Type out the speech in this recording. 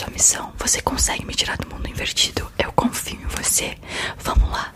sua missão. Você consegue me tirar do mundo invertido. Eu confio em você. Vamos lá.